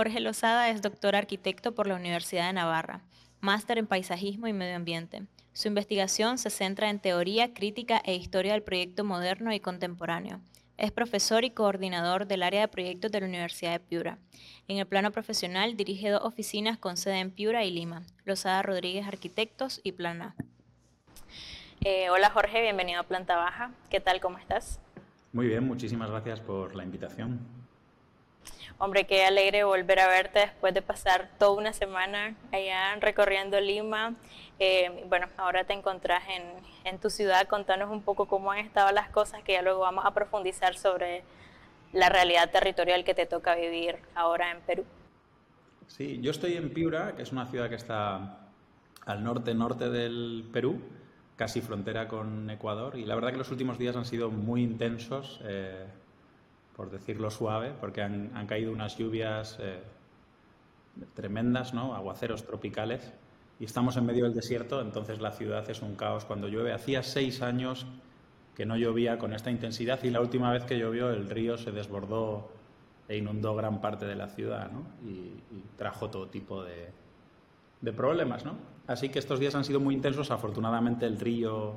Jorge Lozada es doctor arquitecto por la Universidad de Navarra, máster en paisajismo y medio ambiente. Su investigación se centra en teoría, crítica e historia del proyecto moderno y contemporáneo. Es profesor y coordinador del área de proyectos de la Universidad de Piura. En el plano profesional dirige dos oficinas con sede en Piura y Lima, Lozada Rodríguez Arquitectos y Plana. Eh, hola Jorge, bienvenido a Planta Baja. ¿Qué tal? ¿Cómo estás? Muy bien, muchísimas gracias por la invitación. Hombre, qué alegre volver a verte después de pasar toda una semana allá recorriendo Lima. Eh, bueno, ahora te encontrás en, tu ciudad. Contanos un poco cómo han estado las cosas, que ya luego vamos a profundizar sobre la realidad territorial que te toca vivir ahora en Perú. Sí, yo estoy en Piura, que es una ciudad que está al norte-norte del Perú, casi frontera con Ecuador, y la verdad que los últimos días han sido muy intensos. Eh, por decirlo suave, porque han, caído unas lluvias eh, tremendas, ¿no? aguaceros tropicales, y estamos en medio del desierto, entonces la ciudad es un caos cuando llueve. Hacía seis años que no llovía con esta intensidad y la última vez que llovió el río se desbordó e inundó gran parte de la ciudad ¿no? y, trajo todo tipo de, de problemas. ¿no? Así que estos días han sido muy intensos, afortunadamente el río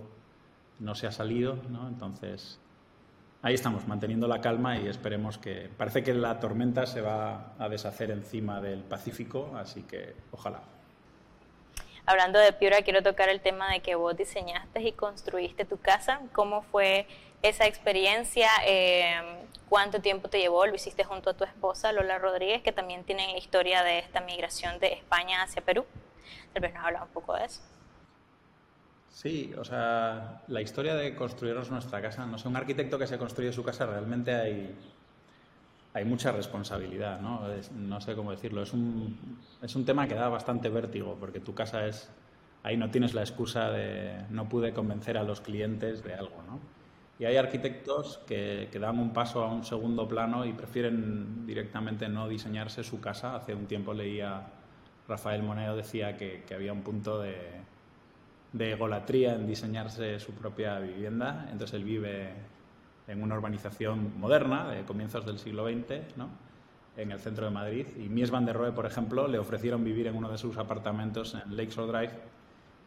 no se ha salido, ¿no? entonces ahí estamos, manteniendo la calma y esperemos que... Parece que la tormenta se va a deshacer encima del Pacífico, así que ojalá. Hablando de Piura, quiero tocar el tema de que vos diseñaste y construiste tu casa. ¿Cómo fue esa experiencia? Eh, ¿Cuánto tiempo te llevó? Lo hiciste junto a tu esposa, Lola Rodríguez, que también tiene la historia de esta migración de España hacia Perú. Tal vez nos habla un poco de eso. Sí, o sea, la historia de construirnos nuestra casa, no sé, un arquitecto que se construye su casa realmente hay, hay mucha responsabilidad, ¿no? no sé cómo decirlo, es un, es un tema que da bastante vértigo, porque tu casa es, ahí no tienes la excusa de no pude convencer a los clientes de algo, ¿no? Y hay arquitectos que, que dan un paso a un segundo plano y prefieren directamente no diseñarse su casa. Hace un tiempo leía, Rafael Moneo decía que, que había un punto de de egolatría en diseñarse su propia vivienda. Entonces él vive en una urbanización moderna de comienzos del siglo XX, ¿no? en el centro de Madrid. Y Mies van der Rohe, por ejemplo, le ofrecieron vivir en uno de sus apartamentos en Lakeshore Drive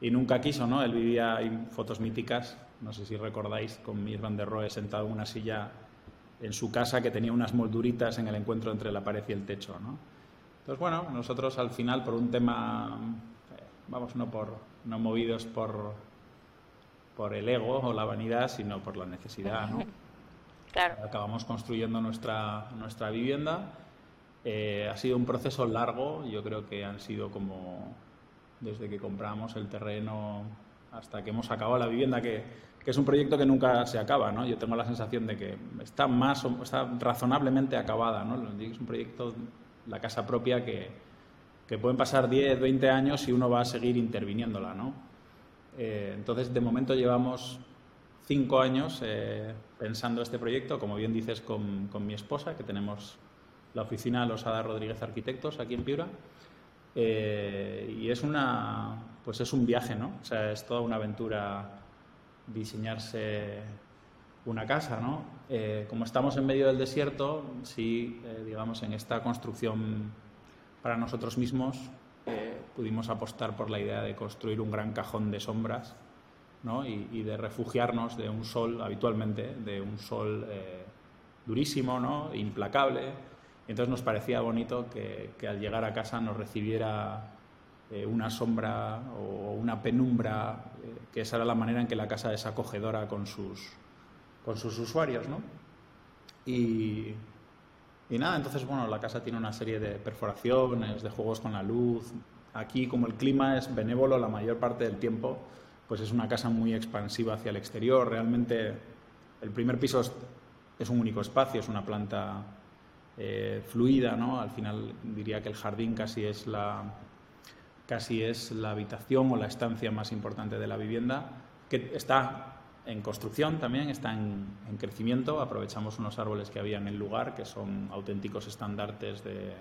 y nunca quiso, ¿no? Él vivía, hay fotos míticas, no sé si recordáis, con Mies van der Rohe sentado en una silla en su casa que tenía unas molduritas en el encuentro entre la pared y el techo, ¿no? Entonces, bueno, nosotros al final, por un tema, vamos, no por no movidos por, por el ego o la vanidad, sino por la necesidad. ¿no? Claro. Acabamos construyendo nuestra, nuestra vivienda. Eh, ha sido un proceso largo, yo creo que han sido como desde que compramos el terreno hasta que hemos acabado la vivienda, que, que, es un proyecto que nunca se acaba, ¿no? Yo tengo la sensación de que está más, está razonablemente acabada, ¿no? Es un proyecto, la casa propia que, que pueden pasar 10, 20 años y uno va a seguir interviniéndola, ¿no? Eh, entonces, de momento llevamos cinco años eh, pensando este proyecto, como bien dices, con, con, mi esposa, que tenemos la oficina Losada Rodríguez Arquitectos aquí en Piura. Eh, y es una, pues es un viaje, ¿no? O sea, es toda una aventura diseñarse una casa, ¿no? como estamos en medio del desierto, sí, digamos, en esta construcción para nosotros mismos eh, pudimos apostar por la idea de construir un gran cajón de sombras ¿no? y, de refugiarnos de un sol habitualmente, de un sol eh, durísimo, ¿no? implacable. entonces nos parecía bonito que, al llegar a casa nos recibiera eh, una sombra o una penumbra, que esa era la manera en que la casa es acogedora con sus, con sus usuarios. ¿no? Y, y nada, entonces, bueno, la casa tiene una serie de perforaciones, de juegos con la luz. Aquí, como el clima es benévolo la mayor parte del tiempo, pues es una casa muy expansiva hacia el exterior. Realmente, el primer piso es, un único espacio, es una planta eh, fluida, ¿no? Al final diría que el jardín casi es la casi es la habitación o la estancia más importante de la vivienda, que está en construcción también, está en, crecimiento. Aprovechamos unos árboles que había en el lugar, que son auténticos estandartes de,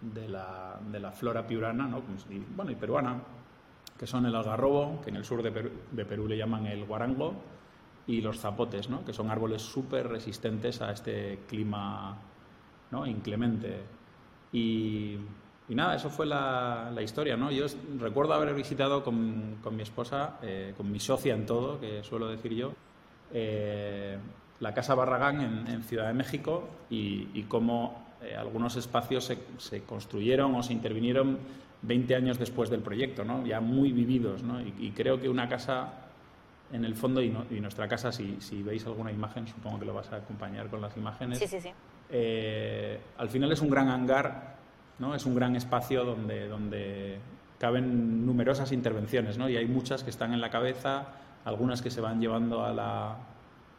de, la, de la, flora piurana ¿no? y, bueno, y peruana, que son el algarrobo, que en el sur de Perú, de Perú le llaman el guarango, y los zapotes, ¿no? que son árboles súper resistentes a este clima ¿no? inclemente. Y, nada, eso fue la, historia, ¿no? Yo recuerdo haber visitado con, mi esposa, eh, con mi socia en todo, que suelo decir yo, eh, la Casa Barragán en, Ciudad de México y, cómo eh, algunos espacios se, construyeron o se intervinieron 20 años después del proyecto, ¿no? ya muy vividos. ¿no? Y, creo que una casa, en el fondo, y, nuestra casa, si, veis alguna imagen, supongo que lo vas a acompañar con las imágenes, sí, sí, sí. al final es un gran hangar ¿no? Es un gran espacio donde, donde caben numerosas intervenciones, ¿no? Y hay muchas que están en la cabeza, algunas que se van llevando a la,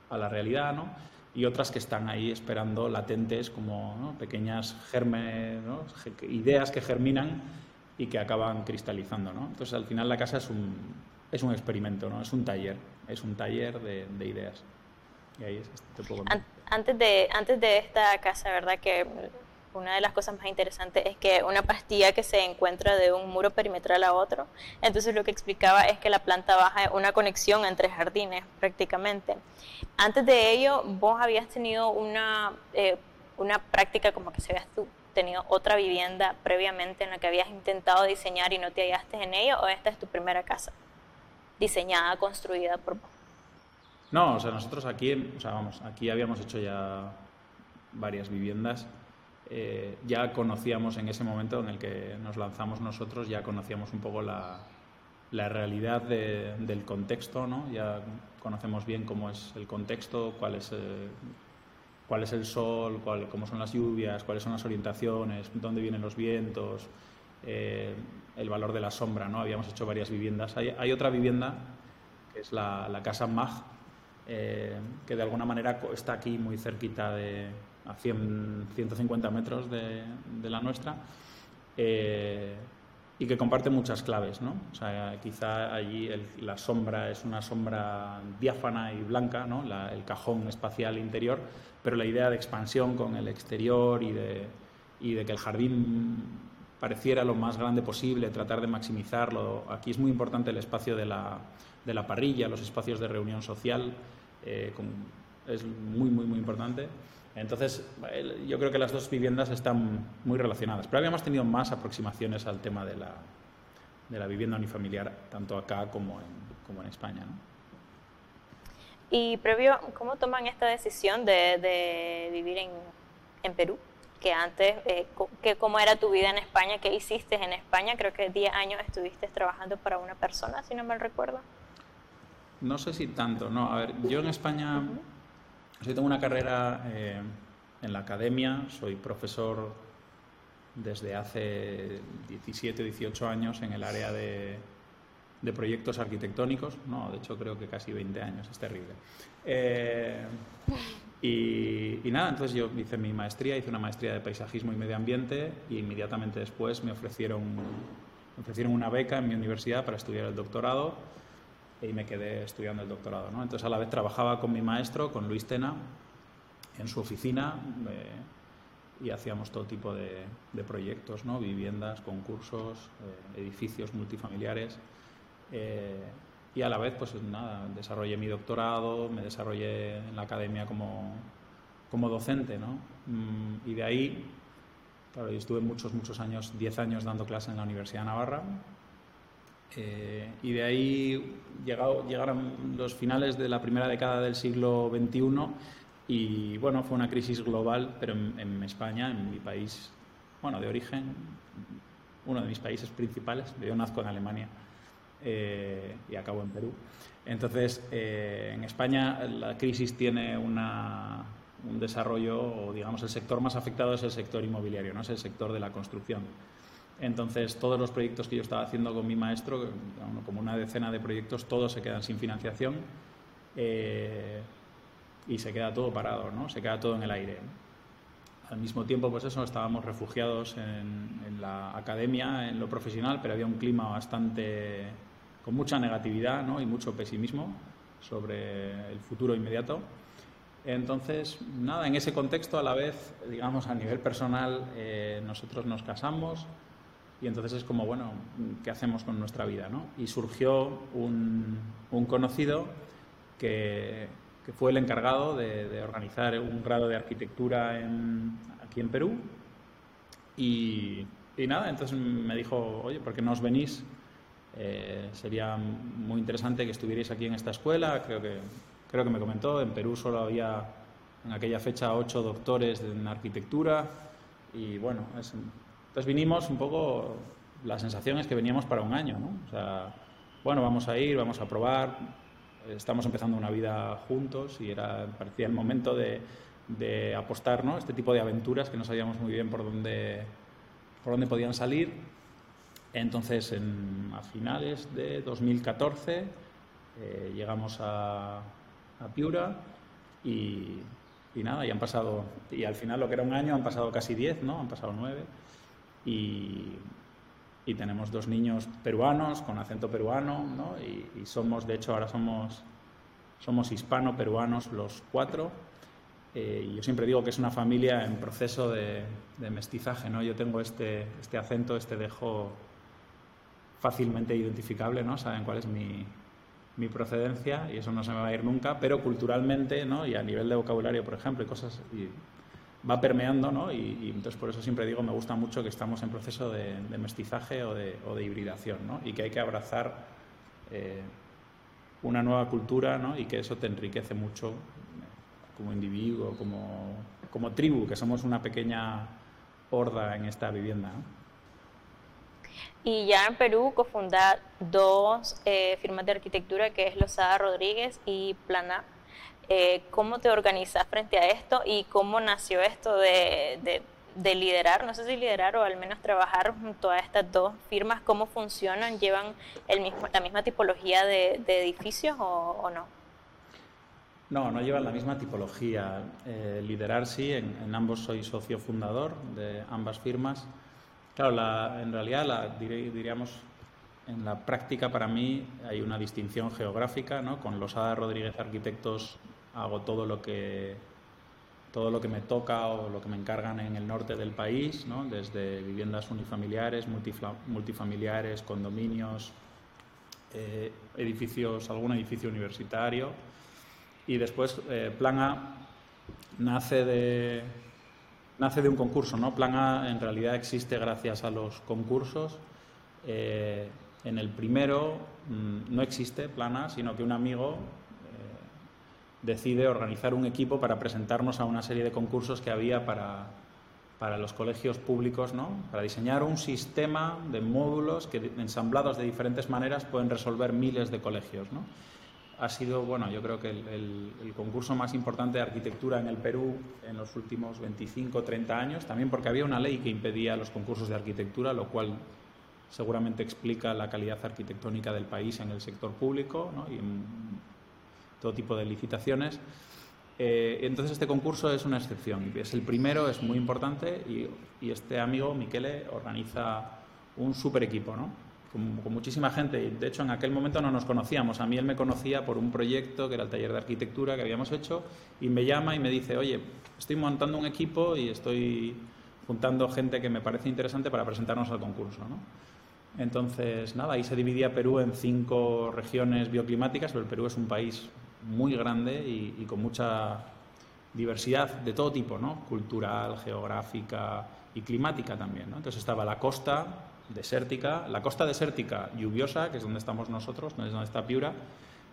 a la realidad, ¿no? Y otras que están ahí esperando latentes como pequeñas germes, ideas que germinan y que acaban cristalizando, ¿no? Entonces, al final la casa es un, es un experimento, ¿no? Es un taller, es un taller de, de ideas. Y ahí es, te puedo antes de, antes de esta casa, ¿verdad? Que una de las cosas más interesantes es que una pastilla que se encuentra de un muro perimetral a otro, entonces lo que explicaba es que la planta baja es una conexión entre jardines prácticamente. Antes de ello, vos habías tenido una, eh, una práctica como que se habías tenido otra vivienda previamente en la que habías intentado diseñar y no te hallaste en ello, o esta es tu primera casa diseñada, construida por vos? No, o sea, nosotros aquí, o sea, vamos, aquí habíamos hecho ya varias viviendas eh, ya conocíamos en ese momento en el que nos lanzamos nosotros, ya conocíamos un poco la, la realidad del contexto, ¿no? ya conocemos bien cómo es el contexto, cuál es, eh, cuál es el sol, cuál, cómo son las lluvias, cuáles son las orientaciones, dónde vienen los vientos, eh, el valor de la sombra. ¿no? Habíamos hecho varias viviendas. Hay, hay otra vivienda, que es la, la Casa Mag, que de alguna manera está aquí muy cerquita de, a 100, 150 metros de, la nuestra, eh, y que comparte muchas claves. ¿no? O sea, quizá allí la sombra es una sombra diáfana y blanca, ¿no? el cajón espacial interior, pero la idea de expansión con el exterior y de, y de que el jardín pareciera lo más grande posible, tratar de maximizarlo. Aquí es muy importante el espacio de la, de la parrilla, los espacios de reunión social, eh, es muy, muy, muy importante. Entonces, yo creo que las dos viviendas están muy relacionadas, pero habíamos tenido más aproximaciones al tema de la, de la vivienda unifamiliar, tanto acá como en, como en España. Y previo, ¿cómo toman esta decisión de, de vivir en, en, Perú? Que antes, eh, que ¿cómo era tu vida en España? ¿Qué hiciste en España? Creo que 10 años estuviste trabajando para una persona, si no me recuerdo. No sé si tanto, no. A ver, yo en España... Yo tengo una carrera eh, en la academia, soy profesor desde hace 17 o 18 años en el área de, proyectos arquitectónicos, no, de hecho creo que casi 20 años, es terrible. Eh, y, nada, entonces yo hice mi maestría, hice una maestría de paisajismo y medio ambiente y inmediatamente después me ofrecieron, me ofrecieron una beca en mi universidad para estudiar el doctorado y me quedé estudiando el doctorado. ¿no? Entonces a la vez trabajaba con mi maestro, con Luis Tena, en su oficina eh, y hacíamos todo tipo de, proyectos, ¿no? viviendas, concursos, eh, edificios multifamiliares. Eh, y a la vez, pues nada, desarrollé mi doctorado, me desarrollé en la academia como, como docente, ¿no? Mm, y de ahí, claro, yo estuve muchos, muchos años, 10 años dando clases en la Universidad de Navarra, eh, y de ahí llegaron los finales de la primera década del siglo XXI y bueno, fue una crisis global, pero en, España, en mi país, bueno, de origen, uno de mis países principales, yo nazco en Alemania eh, y acabo en Perú. Entonces, eh, en España la crisis tiene una, un desarrollo, o digamos, el sector más afectado es el sector inmobiliario, no es el sector de la construcción. Entonces, todos los proyectos que yo estaba haciendo con mi maestro, como una decena de proyectos, todos se quedan sin financiación eh, y se queda todo parado, ¿no? Se queda todo en el aire. Al mismo tiempo, pues eso, estábamos refugiados en, la academia, en lo profesional, pero había un clima bastante con mucha negatividad ¿no? y mucho pesimismo sobre el futuro inmediato. Entonces, nada, en ese contexto, a la vez, digamos, a nivel personal, eh, nosotros nos casamos, y entonces es como, bueno, ¿qué hacemos con nuestra vida? ¿no? Y surgió un, un conocido que, que, fue el encargado de, organizar un grado de arquitectura en, aquí en Perú Y, y nada, entonces me dijo, oye, ¿por qué no os venís? Eh, sería muy interesante que estuvierais aquí en esta escuela. Creo que, creo que me comentó, en Perú solo había en aquella fecha ocho doctores en arquitectura y bueno, entonces vinimos un poco, la sensación es que veníamos para un año, ¿no? O sea, bueno, vamos a ir, vamos a probar, estamos empezando una vida juntos y era, parecía el momento de, de apostar, ¿no? Este tipo de aventuras que no sabíamos muy bien por dónde, por dónde podían salir entonces, a finales de 2014 eh, llegamos a, Piura y, nada, y han pasado, y al final lo que era un año han pasado casi 10, ¿no? Han pasado 9 y, tenemos dos niños peruanos con acento peruano, ¿no? Y, somos, de hecho, ahora somos, somos hispano-peruanos los cuatro. Eh, y yo siempre digo que es una familia en proceso de, mestizaje, ¿no? Yo tengo este, este acento, este dejo fácilmente identificable, ¿no? Saben cuál es mi, mi, procedencia y eso no se me va a ir nunca, pero culturalmente, ¿no? Y a nivel de vocabulario, por ejemplo, y cosas... Y va permeando, ¿no? Y, entonces por eso siempre digo, me gusta mucho que estamos en proceso de, mestizaje o de, o de, hibridación, ¿no? Y que hay que abrazar eh, una nueva cultura, ¿no? Y que eso te enriquece mucho como individuo, como, tribu, que somos una pequeña horda en esta vivienda. Y ya en Perú cofunda dos eh, firmas de arquitectura, que es Lozada Rodríguez y Plana. Eh, ¿Cómo te organizas frente a esto y cómo nació esto de, de, liderar, no sé si liderar o al menos trabajar junto a estas dos firmas? ¿Cómo funcionan? ¿Llevan el mismo, la misma tipología de, edificios o, no? No, no llevan la misma tipología. Eh, liderar sí, en, en ambos soy socio fundador de ambas firmas. Claro, en realidad, diríamos, en la práctica para mí hay una distinción geográfica, ¿no? Con Losada Rodríguez Arquitectos hago todo lo que todo lo que me toca o lo que me encargan en el norte del país, desde viviendas unifamiliares, multifamiliares, condominios, eh, edificios, algún edificio universitario. Y después eh, Plan A nace de, nace de un concurso, ¿no? Plan A en realidad existe gracias a los concursos. Eh, en el primero mm, no existe Plan A, sino que un amigo eh, decide organizar un equipo para presentarnos a una serie de concursos que había para, para los colegios públicos, ¿no? Para diseñar un sistema de módulos que ensamblados de diferentes maneras pueden resolver miles de colegios, ¿no? ha sido, bueno, yo creo que el, concurso más importante de arquitectura en el Perú en los últimos 25 30 años, también porque había una ley que impedía los concursos de arquitectura, lo cual seguramente explica la calidad arquitectónica del país en el sector público y en todo tipo de licitaciones. Eh, entonces este concurso es una excepción, es el primero, es muy importante y, este amigo, Miquele, organiza un super equipo, con, muchísima gente. De hecho, en aquel momento no nos conocíamos. A mí él me conocía por un proyecto que era el taller de arquitectura que habíamos hecho y me llama y me dice, oye, estoy montando un equipo y estoy juntando gente que me parece interesante para presentarnos al concurso. Entonces, nada, ahí se dividía Perú en cinco regiones bioclimáticas, pero el Perú es un país muy grande y, con mucha diversidad de todo tipo, ¿no? cultural, geográfica y climática también. ¿no? Entonces estaba la costa, desértica, la costa desértica lluviosa, que es donde estamos nosotros, donde está Piura,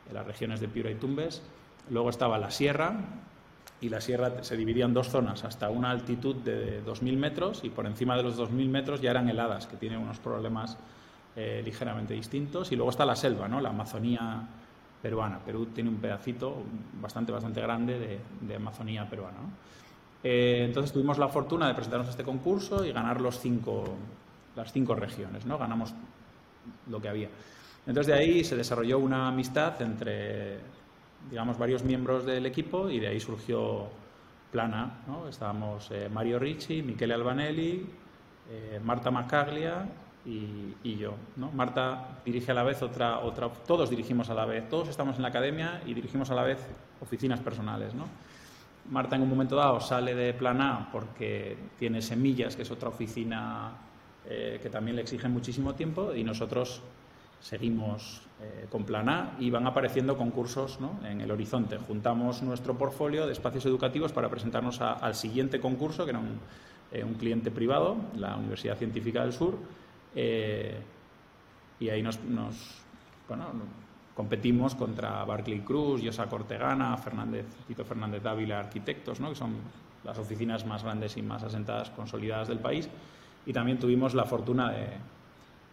en las regiones de Piura y Tumbes. Luego estaba la sierra, y la sierra se dividía en dos zonas, hasta una altitud de 2.000 metros, y por encima de los 2.000 metros ya eran heladas, que tienen unos problemas eh, ligeramente distintos. Y luego está la selva, ¿no? la Amazonía peruana. Perú tiene un pedacito bastante, bastante grande de, Amazonía peruana. Eh, entonces tuvimos la fortuna de presentarnos a este concurso y ganar los cinco, las cinco regiones, ¿no? Ganamos lo que había. Entonces de ahí se desarrolló una amistad entre, digamos, varios miembros del equipo y de ahí surgió Plana, ¿no? Estábamos eh, Mario Ricci, Michele Albanelli, eh, Marta Macaglia y, yo, ¿no? Marta dirige a la vez otra, otra, todos dirigimos a la vez, todos estamos en la academia y dirigimos a la vez oficinas personales, ¿no? Marta en un momento dado sale de Plana porque tiene Semillas, que es otra oficina eh, que también le exigen muchísimo tiempo y nosotros seguimos eh, con Plan A y van apareciendo concursos en el horizonte. Juntamos nuestro portfolio de espacios educativos para presentarnos al siguiente concurso, que era un eh, un cliente privado, la Universidad Científica del Sur, eh, y ahí nos, bueno, competimos contra Barclay Cruz, Yosa Cortegana, Fernández, Tito Fernández Dávila, arquitectos, ¿no? que son las oficinas más grandes y más asentadas, consolidadas del país, y también tuvimos la fortuna de,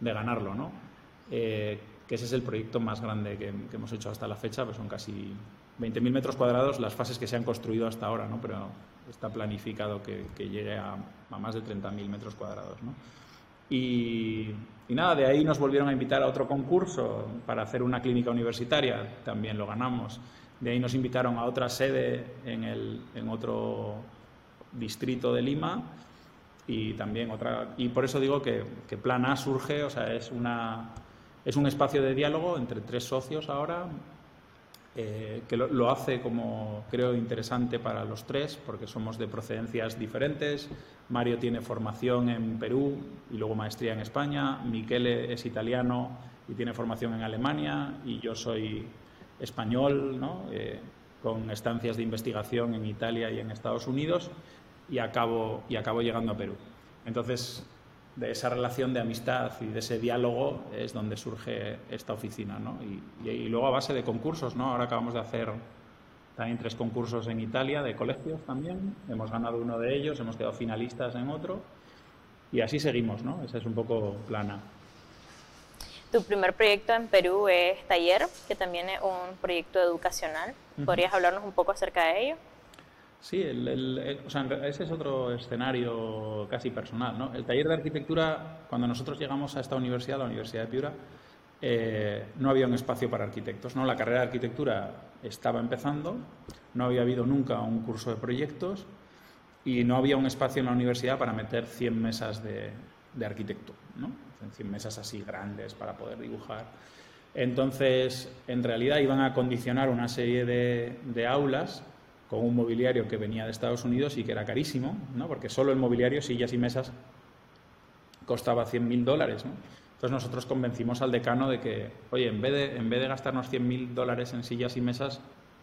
de ganarlo, ¿no? Que ese es el proyecto más grande que, hemos hecho hasta la fecha, pues son casi 20.000 metros cuadrados las fases que se han construido hasta ahora, ¿no? pero está planificado que, llegue a, más de 30.000 metros cuadrados. ¿no? Y, nada, de ahí nos volvieron a invitar a otro concurso para hacer una clínica universitaria, también lo ganamos. De ahí nos invitaron a otra sede en, el, en otro distrito de Lima y también otra. Y por eso digo que, que Plan A surge, o sea, es una es un espacio de diálogo entre tres socios ahora, eh, que lo, hace como creo interesante para los tres, porque somos de procedencias diferentes. Mario tiene formación en Perú y luego maestría en España. Michele es italiano y tiene formación en Alemania. Y yo soy español, ¿no? Eh, con estancias de investigación en Italia y en Estados Unidos. Y acabo, y acabo llegando a Perú. Entonces, de esa relación de amistad y de ese diálogo es donde surge esta oficina. ¿no? Y, luego a base de concursos, ¿no? ahora acabamos de hacer también tres concursos en Italia de colegios también, hemos ganado uno de ellos, hemos quedado finalistas en otro y así seguimos, ¿no? ese es un poco plana. Tu primer proyecto en Perú es Taller, que también es un proyecto educacional. ¿Podrías hablarnos un poco acerca de ello? Sí, ese es otro escenario casi personal. ¿no? El taller de arquitectura, cuando nosotros llegamos a esta universidad, la Universidad de Piura, eh, no había un espacio para arquitectos. ¿no? La carrera de arquitectura estaba empezando, no había habido nunca un curso de proyectos y no había un espacio en la universidad para meter 100 mesas de, arquitecto, ¿no? 100 mesas así grandes para poder dibujar. Entonces, en realidad iban a condicionar una serie de, de aulas con un mobiliario que venía de Estados Unidos y que era carísimo, ¿no? porque solo el mobiliario, sillas y mesas, costaba 100.000 dólares. ¿no? Entonces nosotros convencimos al decano de que, oye, en vez de, en vez de gastarnos 100.000 dólares en sillas y mesas,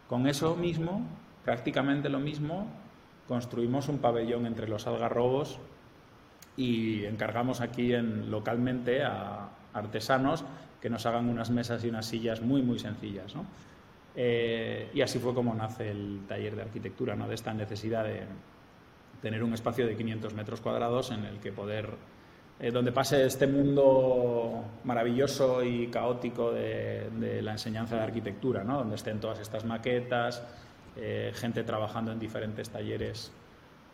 con eso mismo, prácticamente lo mismo, construimos un pabellón entre los algarrobos y encargamos aquí en, localmente a artesanos que nos hagan unas mesas y unas sillas muy, muy sencillas. ¿no? Eh, y así fue como nace el taller de arquitectura, ¿no? de esta necesidad de tener un espacio de 500 metros cuadrados en el que poder, eh, donde pase este mundo maravilloso y caótico de, la enseñanza de arquitectura, ¿no? donde estén todas estas maquetas, eh, gente trabajando en diferentes talleres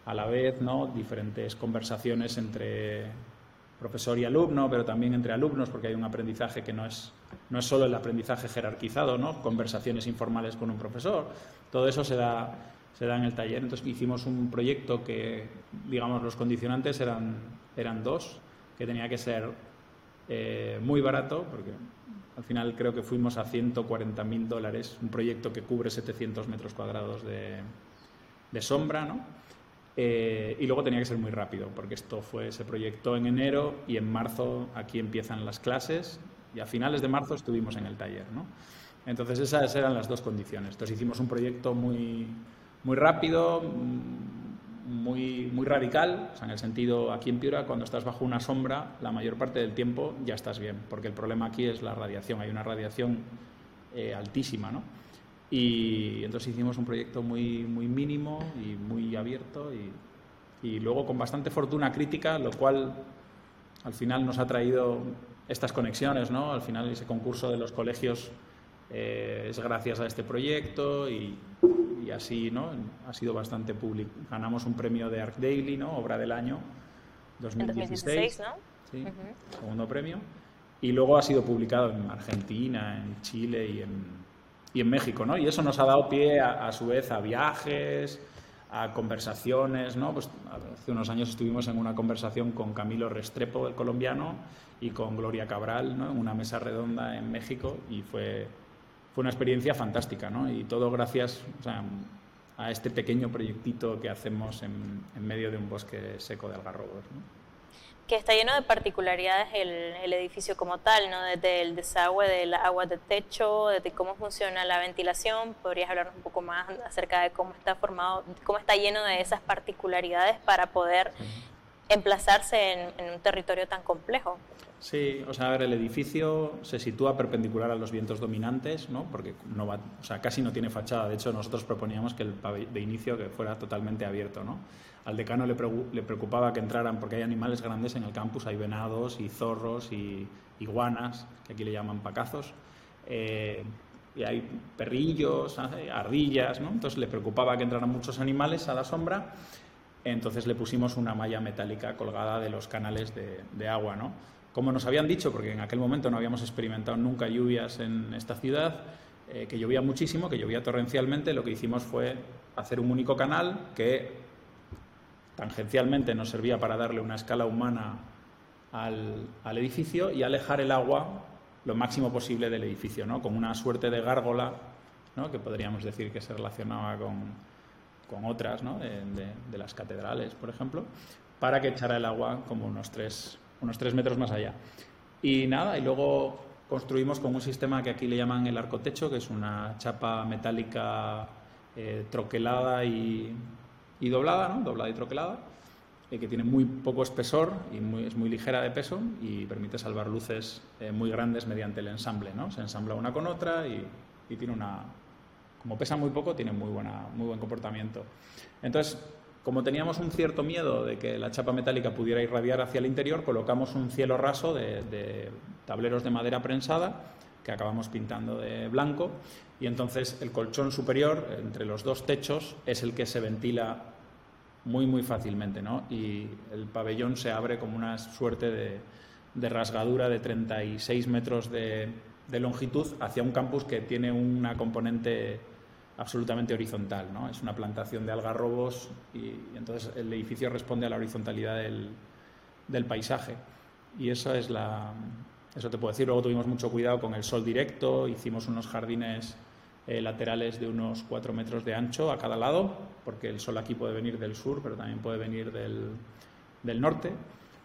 a la vez, ¿no? diferentes conversaciones entre profesor y alumno, pero también entre alumnos, porque hay un aprendizaje que no es, no es solo el aprendizaje jerarquizado, ¿no? conversaciones informales con un profesor, todo eso se da, se da en el taller. Entonces hicimos un proyecto que, digamos, los condicionantes eran, eran dos, que tenía que ser eh, muy barato, porque al final creo que fuimos a 140.000 dólares, un proyecto que cubre 700 metros cuadrados de, de sombra, ¿no? Eh, y luego tenía que ser muy rápido, porque esto fue, se proyectó en enero y en marzo aquí empiezan las clases y a finales de marzo estuvimos en el taller. ¿no? Entonces esas eran las dos condiciones. Entonces hicimos un proyecto muy, muy rápido, mm, muy, muy radical, o sea, en el sentido, aquí en Piura, cuando estás bajo una sombra, la mayor parte del tiempo ya estás bien, porque el problema aquí es la radiación, hay una radiación eh, altísima, ¿no? Y entonces hicimos un proyecto muy, muy mínimo y muy abierto y, y luego con bastante fortuna crítica, lo cual al final nos ha traído estas conexiones, ¿no? Al final ese concurso de los colegios eh, es gracias a este proyecto y, y, así, ¿no? Ha sido bastante público. Ganamos un premio de Arc Daily, ¿no? Obra del año 2016. ¿no? Sí, segundo premio. Y luego ha sido publicado en Argentina, en Chile y en y en México, ¿no? Y eso nos ha dado pie a, su vez a viajes, a conversaciones, ¿no? Pues hace unos años estuvimos en una conversación con Camilo Restrepo, el colombiano, y con Gloria Cabral, ¿no? En una mesa redonda en México y fue, fue una experiencia fantástica, ¿no? Y todo gracias a este pequeño proyectito que hacemos en, en medio de un bosque seco de algarrobos, ¿no? Que está lleno de particularidades el, el, edificio como tal, ¿no? desde el desagüe del agua de techo, desde cómo funciona la ventilación. ¿Podrías hablarnos un poco más acerca de cómo está formado, cómo está lleno de esas particularidades para poder emplazarse en, un territorio tan complejo. Sí, o sea, a ver, el edificio se sitúa perpendicular a los vientos dominantes, ¿no? Porque no va, o sea, casi no tiene fachada. De hecho, nosotros proponíamos que el de inicio que fuera totalmente abierto, ¿no? Al decano le, preocupaba que entraran, porque hay animales grandes en el campus, hay venados y zorros y iguanas, que aquí le llaman pacazos. Eh, y hay perrillos, ardillas, ¿no? Entonces le preocupaba que entraran muchos animales a la sombra, entonces le pusimos una malla metálica colgada de los canales de, agua, ¿no? Como nos habían dicho, porque en aquel momento no habíamos experimentado nunca lluvias en esta ciudad, eh, que llovía muchísimo, que llovía torrencialmente, lo que hicimos fue hacer un único canal que tangencialmente nos servía para darle una escala humana al, al edificio y alejar el agua lo máximo posible del edificio, ¿no? Con una suerte de gárgola, ¿no? Que podríamos decir que se relacionaba con, con otras, ¿no? de, las catedrales, por ejemplo, para que echara el agua como unos tres, unos tres metros más allá. Y nada, y luego construimos con un sistema que aquí le llaman el arco techo, que es una chapa metálica eh, troquelada y, y, doblada, ¿no? Doblada y troquelada, eh, que tiene muy poco espesor y es muy ligera de peso y permite salvar luces eh, muy grandes mediante el ensamble. ¿no? Se ensambla una con otra y, tiene una... Como pesa muy poco, tiene muy, buena, muy buen comportamiento. Entonces, como teníamos un cierto miedo de que la chapa metálica pudiera irradiar hacia el interior, colocamos un cielo raso de, de tableros de madera prensada que acabamos pintando de blanco y entonces el colchón superior entre los dos techos es el que se ventila muy, muy fácilmente, ¿no? Y el pabellón se abre como una suerte de, rasgadura de 36 metros de, longitud hacia un campus que tiene una componente absolutamente horizontal, ¿no? Es una plantación de algarrobos y, entonces el edificio responde a la horizontalidad del, del paisaje. Y eso es la... Eso te puedo decir. Luego tuvimos mucho cuidado con el sol directo, hicimos unos jardines eh, laterales de unos 4 metros de ancho a cada lado, porque el sol aquí puede venir del sur, pero también puede venir del, del norte.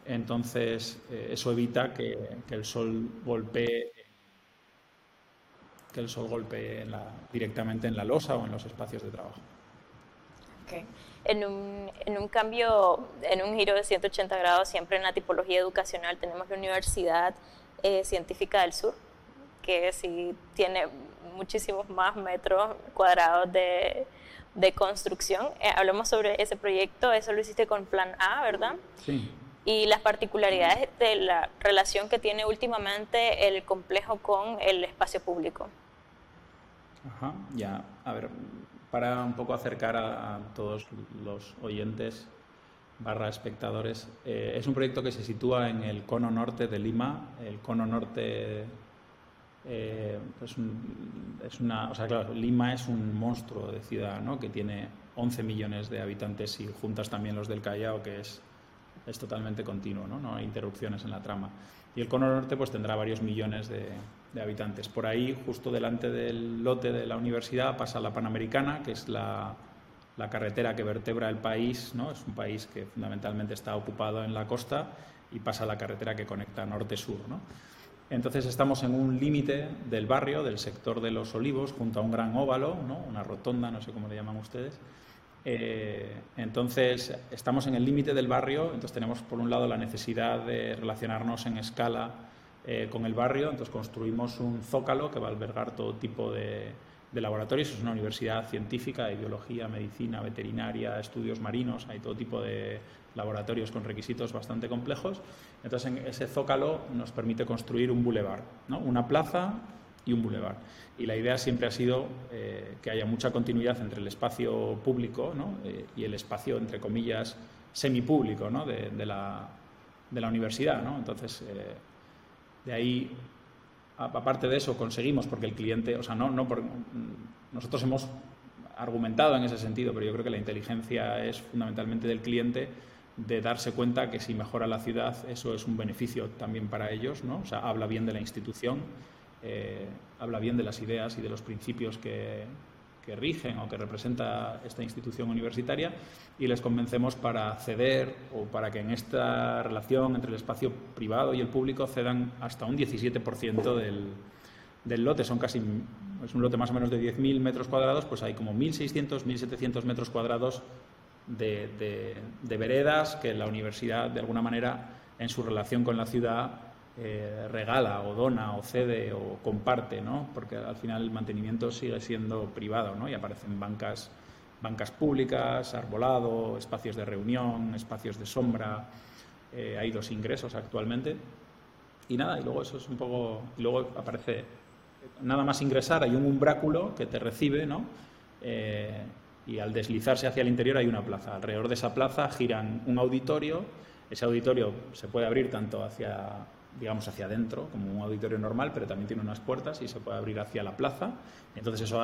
Entonces, eh, eso evita que, que, el sol golpee que el sol golpee directamente en la losa o en los espacios de trabajo. Okay. En, un, en un cambio, en un giro de 180 grados, siempre en la tipología educacional tenemos la Universidad eh, Científica del Sur, que sí tiene muchísimos más metros cuadrados de, de construcción. Eh, hablemos sobre ese proyecto, eso lo hiciste con Plan A, ¿verdad? Sí. Y las particularidades de la relación que tiene últimamente el complejo con el espacio público. Ajá, ya. A ver, para un poco acercar a, todos los oyentes barra espectadores, eh, es un proyecto que se sitúa en el cono norte de Lima, el cono norte eh, es una, o sea, claro, Lima es un monstruo de ciudad, ¿no? Que tiene 11 millones de habitantes y juntas también los del Callao, que es, es totalmente continuo, ¿no? No hay interrupciones en la trama. Y el cono norte pues tendrá varios millones de, de habitantes. Por ahí, justo delante del lote de la universidad, pasa la Panamericana, que es la, la carretera que vertebra el país, ¿no? Es un país que fundamentalmente está ocupado en la costa y pasa la carretera que conecta norte-sur, ¿no? Entonces estamos en un límite del barrio, del sector de los olivos, junto a un gran óvalo, ¿no? una rotonda, no sé cómo le llaman ustedes. Eh, entonces estamos en el límite del barrio, entonces tenemos por un lado la necesidad de relacionarnos en escala eh, con el barrio, entonces construimos un zócalo que va a albergar todo tipo de, de laboratorios, es una universidad científica de biología, medicina, veterinaria, estudios marinos, hay todo tipo de laboratorios con requisitos bastante complejos. Entonces, en ese zócalo nos permite construir un bulevar, ¿no? una plaza y un bulevar. Y la idea siempre ha sido eh, que haya mucha continuidad entre el espacio público ¿no? Eh, y el espacio, entre comillas, semipúblico ¿no? de, la, de la universidad. Entonces, eh, de ahí, aparte de eso, conseguimos, porque el cliente, o sea, no, no nosotros hemos argumentado en ese sentido, pero yo creo que la inteligencia es fundamentalmente del cliente de darse cuenta que si mejora la ciudad, eso es un beneficio también para ellos, ¿no? O sea, habla bien de la institución, eh, habla bien de las ideas y de los principios que, que, rigen o que representa esta institución universitaria y les convencemos para ceder o para que en esta relación entre el espacio privado y el público cedan hasta un 17% del, del lote. Son casi, es un lote más o menos de 10.000 metros cuadrados, pues hay como 1.600, 1.700 metros cuadrados de, veredas que la universidad, de alguna manera, en su relación con la ciudad, eh, regala o dona o cede o comparte, ¿no? porque al final el mantenimiento sigue siendo privado ¿no? y aparecen bancas, bancas públicas, arbolado, espacios de reunión, espacios de sombra. Eh, hay dos ingresos actualmente. Y nada, y luego eso es un poco. Y luego aparece, nada más ingresar, hay un umbráculo que te recibe, ¿no? Eh, y al deslizarse hacia el interior hay una plaza. Alrededor de esa plaza giran un auditorio. Ese auditorio se puede abrir tanto hacia, digamos, hacia adentro, como un auditorio normal, pero también tiene unas puertas y se puede abrir hacia la plaza. Entonces eso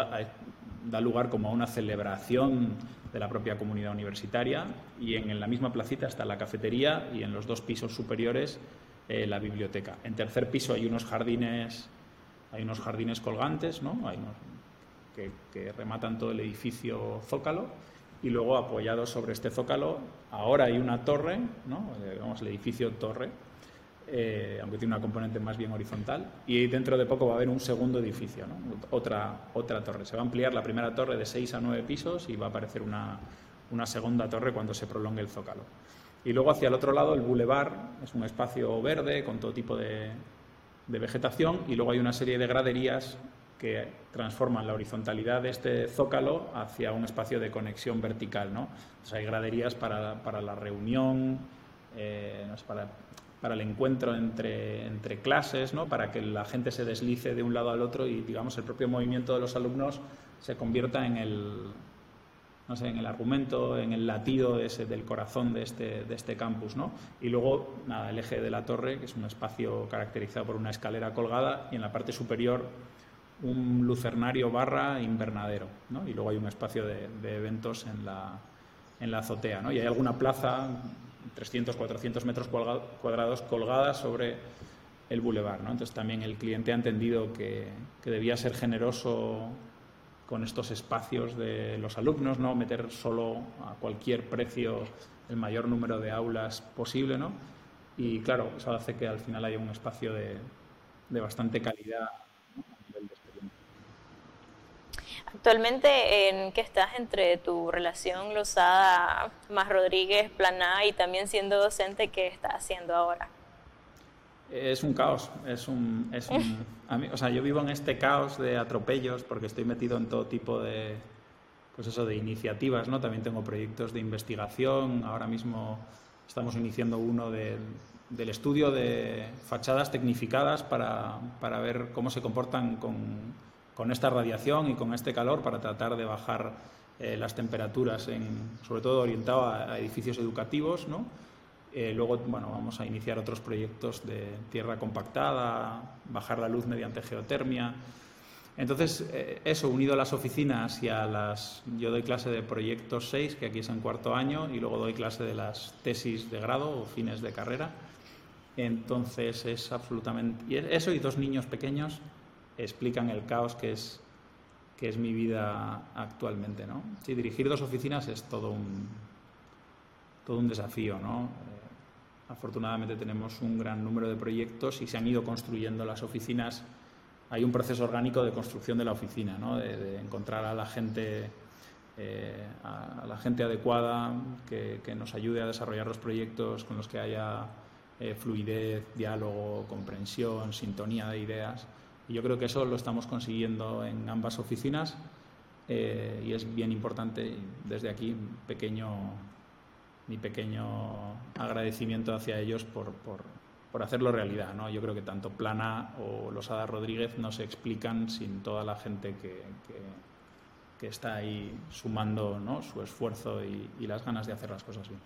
da lugar como a una celebración de la propia comunidad universitaria y en la misma placita está la cafetería y en los dos pisos superiores eh, la biblioteca. En tercer piso hay unos jardines, hay unos jardines colgantes, ¿no? Hay unos, que, rematan todo el edificio Zócalo y luego apoyado sobre este Zócalo ahora hay una torre, ¿no? Eh, el edificio torre, eh, aunque tiene una componente más bien horizontal, y dentro de poco va a haber un segundo edificio, otra, otra torre. Se va a ampliar la primera torre de 6 a 9 pisos y va a aparecer una, una segunda torre cuando se prolongue el Zócalo. Y luego hacia el otro lado el bulevar es un espacio verde con todo tipo de, de vegetación y luego hay una serie de graderías que transforman la horizontalidad de este zócalo hacia un espacio de conexión vertical. ¿no? hay graderías para, para la reunión, eh, para, para, el encuentro entre, entre clases, ¿no? para que la gente se deslice de un lado al otro y digamos el propio movimiento de los alumnos se convierta en el, no sé, en el argumento, en el latido ese, del corazón de este, de este campus. ¿no? Y luego nada, el eje de la torre, que es un espacio caracterizado por una escalera colgada y en la parte superior un lucernario barra invernadero, ¿no? y luego hay un espacio de, eventos en la, en la azotea. ¿no? Y hay alguna plaza, 300, 400 metros cuadrados colgada sobre el bulevar. ¿no? Entonces también el cliente ha entendido que, que, debía ser generoso con estos espacios de los alumnos, no meter solo a cualquier precio el mayor número de aulas posible. ¿no? Y claro, eso hace que al final haya un espacio de, de bastante calidad Actualmente, ¿en qué estás entre tu relación Lozada más Rodríguez, Planá y también siendo docente, qué estás haciendo ahora? Es un caos, es un, es un o sea, yo vivo en este caos de atropellos porque estoy metido en todo tipo de, pues eso, de iniciativas, ¿no? También tengo proyectos de investigación, ahora mismo estamos iniciando uno del estudio de fachadas tecnificadas para, para ver cómo se comportan con con esta radiación y con este calor para tratar de bajar eh, las temperaturas, en, sobre todo orientado a, edificios educativos. ¿no? Eh, luego bueno, vamos a iniciar otros proyectos de tierra compactada, bajar la luz mediante geotermia. Entonces, eh, eso unido a las oficinas y a las... Yo doy clase de proyectos 6, que aquí es en cuarto año, y luego doy clase de las tesis de grado o fines de carrera. Entonces, es absolutamente... Eso y dos niños pequeños explican el caos que es, que es mi vida actualmente. ¿no? Sí, dirigir dos oficinas es todo un, todo un desafío. ¿no? Eh, afortunadamente tenemos un gran número de proyectos y se han ido construyendo las oficinas. Hay un proceso orgánico de construcción de la oficina, ¿no? de, encontrar a la gente, eh, a, la gente adecuada que, que, nos ayude a desarrollar los proyectos con los que haya eh, fluidez, diálogo, comprensión, sintonía de ideas. Y yo creo que eso lo estamos consiguiendo en ambas oficinas eh, y es bien importante. Desde aquí, pequeño, mi pequeño agradecimiento hacia ellos por, por, hacerlo realidad. ¿no? Yo creo que tanto Plana o Losada Rodríguez no se explican sin toda la gente que, que, está ahí sumando ¿no? su esfuerzo y las ganas de hacer las cosas bien.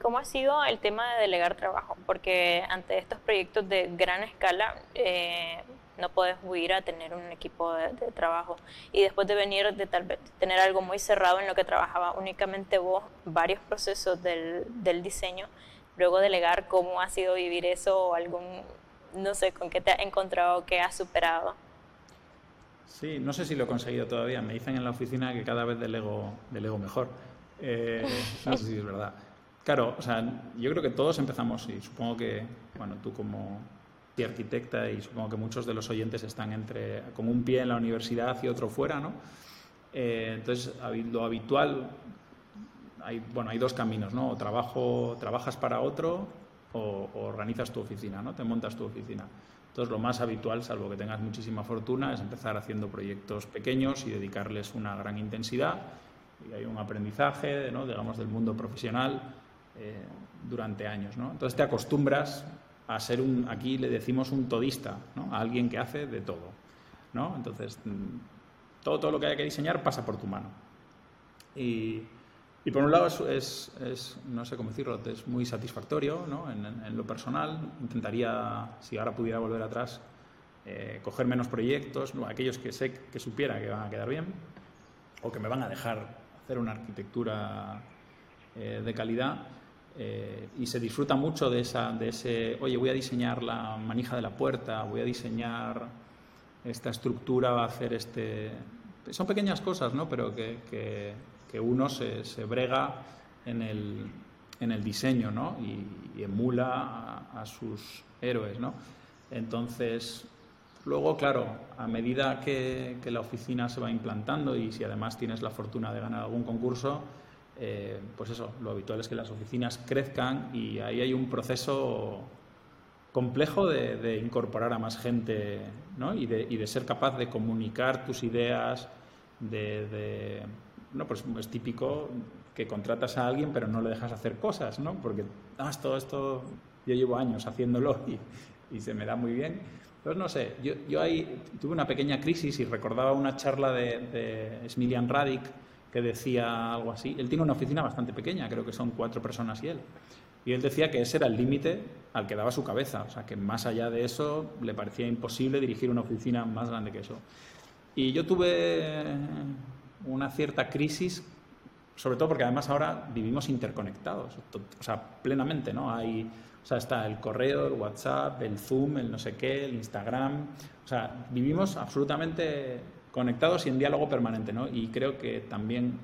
¿Cómo ha sido el tema de delegar trabajo? Porque ante estos proyectos de gran escala eh, no puedes huir a tener un equipo de, trabajo y después de venir de tal vez tener algo muy cerrado en lo que trabajaba únicamente vos, varios procesos del, del diseño, luego delegar cómo ha sido vivir eso o algún, no sé, con qué te has encontrado, qué has superado. Sí, no sé si lo he conseguido todavía. Me dicen en la oficina que cada vez delego, delego mejor. Eh, no sé si es verdad. Claro, o sea, yo creo que todos empezamos, y supongo que, bueno, tú como arquitecta y supongo que muchos de los oyentes están entre, con un pie en la universidad y otro fuera, ¿no? Eh, entonces, lo habitual hay, bueno, hay dos caminos, ¿no? O trabajo, trabajas para otro o, organizas tu oficina, ¿no? Te montas tu oficina. Entonces, lo más habitual, salvo que tengas muchísima fortuna, es empezar haciendo proyectos pequeños y dedicarles una gran intensidad. Y hay un aprendizaje, ¿no? digamos, del mundo profesional eh, durante años, ¿no? Entonces, te acostumbras a ser un, aquí le decimos un todista, ¿no? A alguien que hace de todo. Entonces, mm, todo, todo lo que haya que diseñar pasa por tu mano. Y, por un lado es, no sé cómo decirlo, es muy satisfactorio en, lo personal. Intentaría, si ahora pudiera volver atrás, eh, coger menos proyectos, aquellos que sé que supiera que van a quedar bien o que me van a dejar hacer una arquitectura eh, de calidad. Eh, y se disfruta mucho de, esa, de ese, oye, voy a diseñar la manija de la puerta, voy a diseñar esta estructura, va a hacer este... Son pequeñas cosas, ¿no? Pero que que uno se, se brega en el, en el, diseño ¿no? y, emula a, sus héroes. ¿no? Entonces, luego, claro, a medida que, que, la oficina se va implantando y si además tienes la fortuna de ganar algún concurso, eh, pues eso, lo habitual es que las oficinas crezcan y ahí hay un proceso complejo de, de incorporar a más gente ¿no? y, de, y, de, ser capaz de comunicar tus ideas, de, no, pues es típico que contratas a alguien pero no le dejas hacer cosas, ¿no? Porque ah, todo esto yo llevo años haciéndolo y, y, se me da muy bien. Pues no sé, yo, yo, ahí tuve una pequeña crisis y recordaba una charla de, de Smilian Radic que decía algo así. Él tiene una oficina bastante pequeña, creo que son cuatro personas y él. Y él decía que ese era el límite al que daba su cabeza, o sea, que más allá de eso le parecía imposible dirigir una oficina más grande que eso. Y yo tuve una cierta crisis, sobre todo porque además ahora vivimos interconectados, o sea, plenamente, ¿no? Hay, o sea, está el correo, el WhatsApp, el Zoom, el no sé qué, el Instagram, o sea, vivimos absolutamente conectados y en diálogo permanente, ¿no? Y creo que también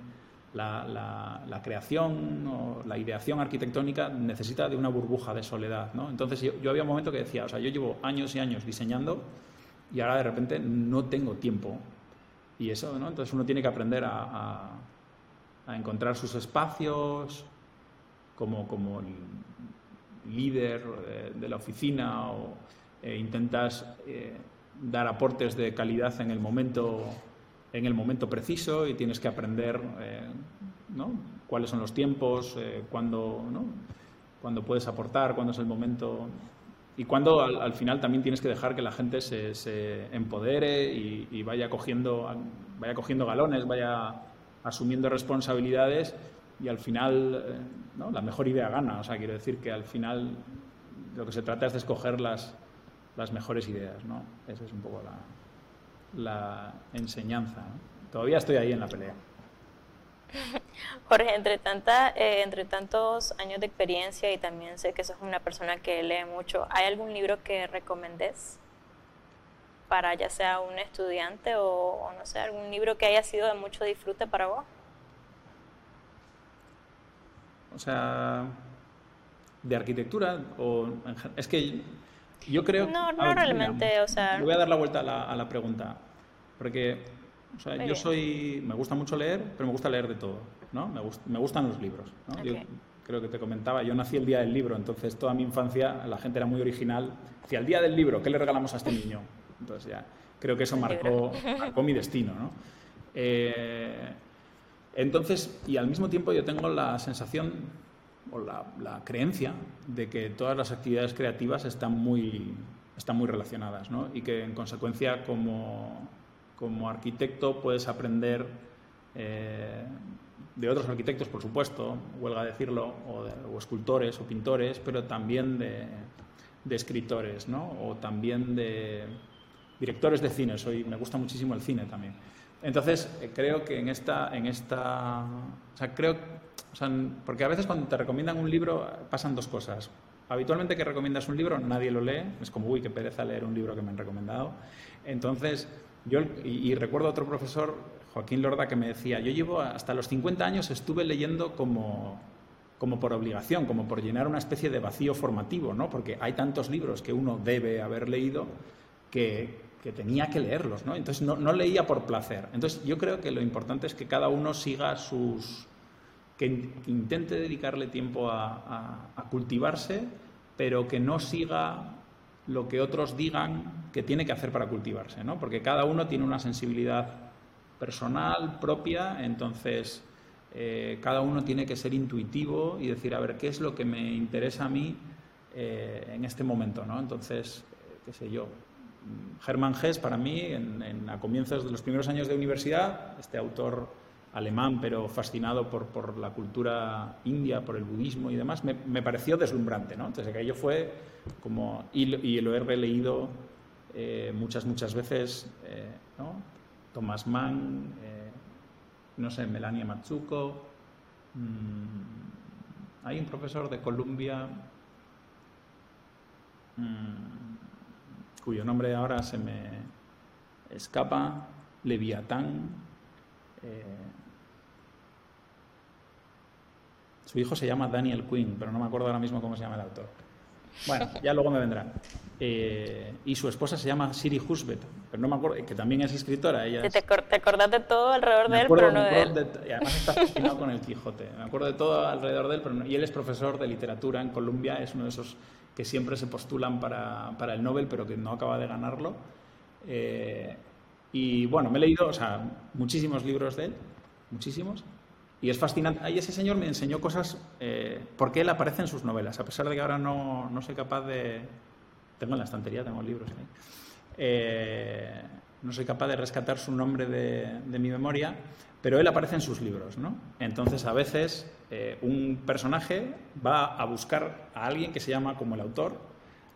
la, la, creación o la ideación arquitectónica necesita de una burbuja de soledad, ¿no? Entonces yo, yo había un momento que decía, o sea, yo llevo años y años diseñando y ahora de repente no tengo tiempo y eso, ¿no? Entonces uno tiene que aprender a, a, encontrar sus espacios como, como líder de, la oficina o eh, intentas eh, dar aportes de calidad en el momento en el momento preciso y tienes que aprender eh, cuáles son los tiempos, ¿no? cuándo puedes aportar, cuándo es el momento y cuando al, final también tienes que dejar que la gente se, se empodere y, vaya, cogiendo, vaya cogiendo galones, vaya asumiendo responsabilidades y al final eh, ¿no? la mejor idea gana. O sea, quiero decir que al final lo que se trata es de escoger las, las mejores ideas. ¿no? Esa es un poco la, la enseñanza. Todavía estoy ahí en la pelea. Jorge, entre, tanta, eh, entre tantos años de experiencia y también sé que sos una persona que lee mucho, ¿hay algún libro que recomendes para ya sea un estudiante o, no sé, algún libro que haya sido de mucho disfrute para vos? O sea, de arquitectura o es que yo creo no no realmente o sea voy a dar la vuelta a la, a la pregunta porque o sea, yo soy, me gusta mucho leer, pero me gusta leer de todo, ¿no? Me, me gustan los libros, ¿no? Yo creo que te comentaba, yo nací el día del libro, entonces toda mi infancia la gente era muy original. Decía, el día del libro, ¿qué le regalamos a este niño? Entonces ya, creo que eso marcó, marcó mi destino, ¿no? Eh, entonces, y al mismo tiempo yo tengo la sensación o la, creencia de que todas las actividades creativas están muy, están muy relacionadas, ¿no? Y que en consecuencia como como arquitecto puedes aprender eh, de otros arquitectos, por supuesto, huelga decirlo, o, escultores o pintores, pero también de, escritores, ¿no? O también de directores de cine. Soy, me gusta muchísimo el cine también. Entonces, eh, creo que en esta, en esta, creo, o sea, porque a veces cuando te recomiendan un libro pasan dos cosas. Habitualmente que recomiendas un libro, nadie lo lee, es como, uy, qué pereza leer un libro que me han recomendado. Entonces, yo, y, recuerdo a otro profesor, Joaquín Lorda, que me decía, yo llevo hasta los 50 años estuve leyendo como, como por obligación, como por llenar una especie de vacío formativo, ¿no? Porque hay tantos libros que uno debe haber leído que, que tenía que leerlos, ¿no? Entonces no, no, leía por placer. Entonces yo creo que lo importante es que cada uno siga sus, que intente dedicarle tiempo a, cultivarse, pero que no siga lo que otros digan que tiene que hacer para cultivarse, ¿no? Porque cada uno tiene una sensibilidad personal, propia, entonces eh, cada uno tiene que ser intuitivo y decir, a ver, ¿qué es lo que me interesa a mí eh, en este momento, ¿no? Entonces, eh, qué sé yo, Hermann Hesse para mí, en, a comienzos de los primeros años de universidad, este autor alemán, pero fascinado por, por la cultura india, por el budismo y demás, me, pareció deslumbrante. ¿no? Entonces, aquello fue como. Y, lo he releído eh, muchas, muchas veces. Eh, ¿no? Thomas Mann, eh, no sé, Melania Matsuko. Mm, hay un profesor de Columbia. Mm, cuyo nombre ahora se me escapa, Leviatán. Su hijo se llama Daniel Quinn, pero no me acuerdo ahora mismo cómo se llama el autor. Bueno, ya luego me vendrá. Eh, y su esposa se llama Siri Husbet, pero no me acuerdo, que también es escritora. Ella te, acordás de todo alrededor de él, pero no de él. y además está fascinado con el Quijote. Me acuerdo de todo alrededor de él, pero y él es profesor de literatura en Columbia, es uno de esos que siempre se postulan para, para el Nobel, pero que no acaba de ganarlo. Eh, y bueno, me he leído o sea, muchísimos libros de él, muchísimos, y es fascinante. Ahí ese señor me enseñó cosas, eh, porque él aparece en sus novelas, a pesar de que ahora no, no soy capaz de... Tengo en la estantería, tengo libros ahí. Eh, no soy capaz de rescatar su nombre de, de mi memoria, pero él aparece en sus libros, ¿no? Entonces, a veces eh, un personaje va a buscar a alguien que se llama como el autor,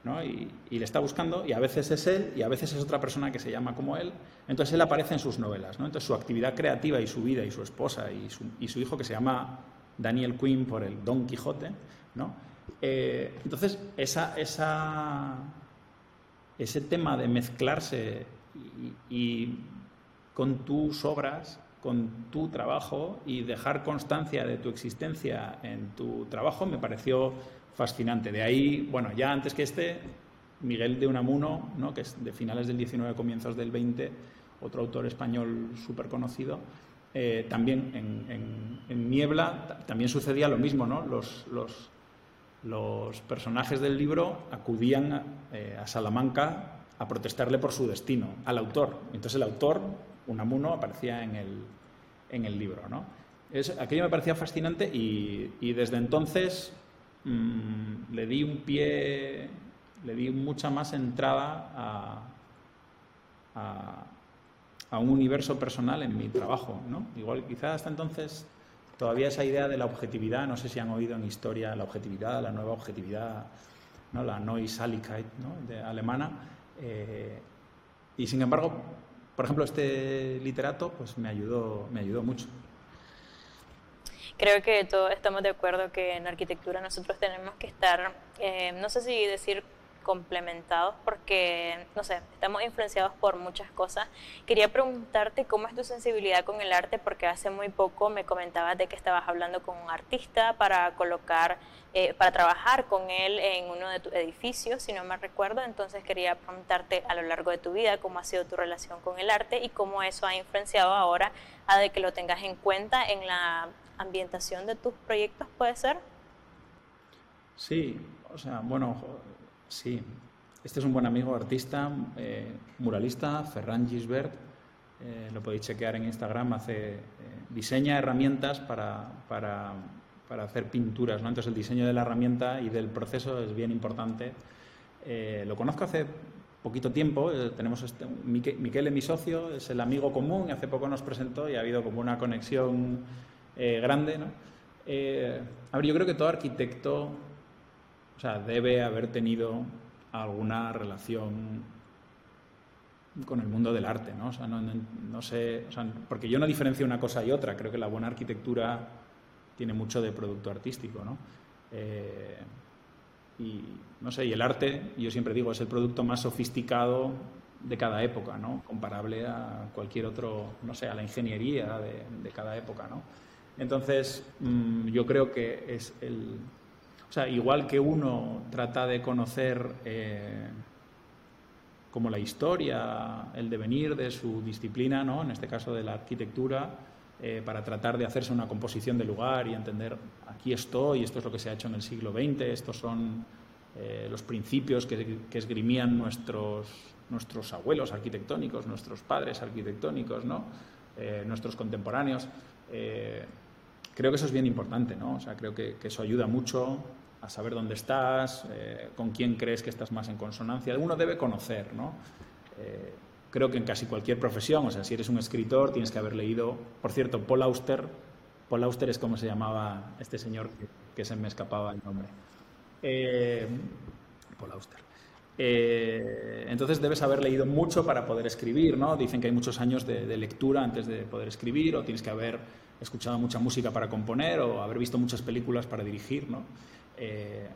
¿no? Y, le está buscando, y a veces es él, y a veces es otra persona que se llama como él. Entonces, él aparece en sus novelas, ¿no? Entonces, su actividad creativa y su vida, y su esposa, y su, hijo que se llama Daniel Quinn por el Don Quijote. Eh, entonces, esa, ese tema de mezclarse y con tus obras con tu trabajo y dejar constancia de tu existencia en tu trabajo me pareció fascinante. De ahí, bueno, ya antes que este, Miguel de Unamuno, ¿no? que es de finales del 19, comienzos del 20, otro autor español súper conocido, eh, también en, Niebla también sucedía lo mismo, ¿no? Los, los, los personajes del libro acudían eh, a Salamanca a protestarle por su destino, al autor. Entonces el autor Unamuno aparecía en el, en el libro. ¿no? Aquello me parecía fascinante y, desde entonces mm, le di un pie, le di mucha más entrada a, a, un universo personal en mi trabajo. ¿no? Igual quizás hasta entonces todavía esa idea de la objetividad, no sé si han oído en historia la objetividad, la nueva objetividad, ¿no? la Neusaligkeit ¿no? de alemana. Eh, y sin embargo, por ejemplo, este literato pues me ayudó, me ayudó mucho. Creo que todos estamos de acuerdo que en arquitectura nosotros tenemos que estar, eh, no sé si decir complementados porque, no sé, estamos influenciados por muchas cosas. Quería preguntarte cómo es tu sensibilidad con el arte porque hace muy poco me comentabas de que estabas hablando con un artista para colocar, eh, para trabajar con él en uno de tus edificios, si no me recuerdo. Entonces quería preguntarte a lo largo de tu vida cómo ha sido tu relación con el arte y cómo eso ha influenciado ahora a de que lo tengas en cuenta en la ambientación de tus proyectos, ¿puede ser? Sí, o sea, bueno, Sí, este es un buen amigo artista, eh, muralista, Ferran Gisbert. Eh, lo podéis chequear en Instagram. Hace, eh, diseña herramientas para, para, para, hacer pinturas. ¿no? Entonces, el diseño de la herramienta y del proceso es bien importante. lo conozco hace poquito tiempo. tenemos este, Miquel, es mi socio, es el amigo común. Hace poco nos presentó y ha habido como una conexión grande. ¿no? a ver, yo creo que todo arquitecto o sea, debe haber tenido alguna relación con el mundo del arte, ¿no? O sea, no, sé, porque yo no diferencio una cosa y otra. Creo que la buena arquitectura tiene mucho de producto artístico, ¿no? Eh, y no sé, y el arte, yo siempre digo, es el producto más sofisticado de cada época, ¿no? Comparable a cualquier otro, no sé, a la ingeniería de, cada época, ¿no? Entonces, mm, yo creo que es el, o sea, igual que uno trata de conocer eh, como la historia, el devenir de su disciplina, ¿no? en este caso de la arquitectura, eh, para tratar de hacerse una composición del lugar y entender aquí estoy, esto es lo que se ha hecho en el siglo XX, estos son eh, los principios que, esgrimían nuestros, nuestros abuelos arquitectónicos, nuestros padres arquitectónicos, ¿no? Nuestros contemporáneos. Creo que eso es bien importante, ¿no? O sea, creo que, eso ayuda mucho a saber dónde estás, con quién crees que estás más en consonancia. Uno debe conocer, ¿no? creo que en casi cualquier profesión, o sea, si eres un escritor tienes que haber leído, por cierto, Paul Auster, Paul Auster es como se llamaba este señor que, se me escapaba el nombre. Eh, Paul Auster. Eh, entonces debes haber leído mucho para poder escribir, ¿no? Dicen que hay muchos años de, lectura antes de poder escribir, o tienes que haber escuchado mucha música para componer, o haber visto muchas películas para dirigir, ¿no? Eh,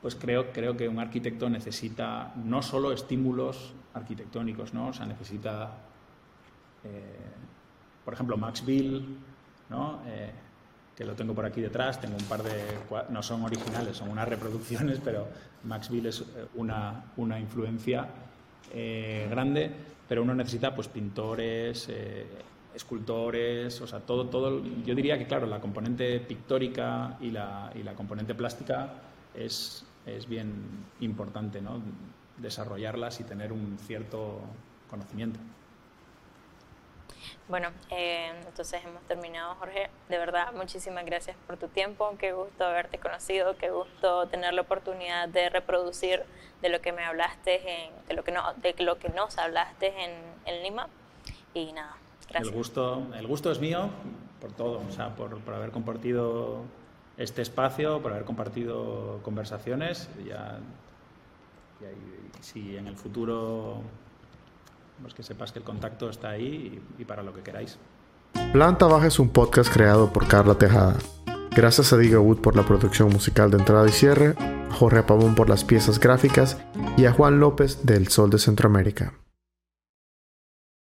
pues creo, creo que un arquitecto necesita no solo estímulos arquitectónicos, ¿no? O sea, necesita, eh, por ejemplo, Max Bill, ¿no? Eh, que lo tengo por aquí detrás, tengo un par de, no son originales, son unas reproducciones, pero Max Bill es una, una influencia grande, pero uno necesita pues pintores, escultores, o sea, todo, todo, yo diría que claro, la componente pictórica y la, y la componente plástica es, es bien importante ¿no? desarrollarlas y tener un cierto conocimiento. Bueno, eh, entonces hemos terminado, Jorge. De verdad, muchísimas gracias por tu tiempo. Qué gusto haberte conocido, qué gusto tener la oportunidad de reproducir de lo que me hablaste, en, de, lo que no, de lo que nos hablaste en, en Lima. Y nada, gracias. El gusto, el gusto es mío por todo, o sea, por, por haber compartido este espacio, por haber compartido conversaciones. Ya, si en el futuro, pues que sepas que el contacto está ahí y, y para lo que queráis. Planta Baja es un podcast creado por Carla Tejada. Gracias a Diego Wood por la producción musical de entrada y cierre, a Jorge Pavón por las piezas gráficas y a Juan López del Sol de Centroamérica.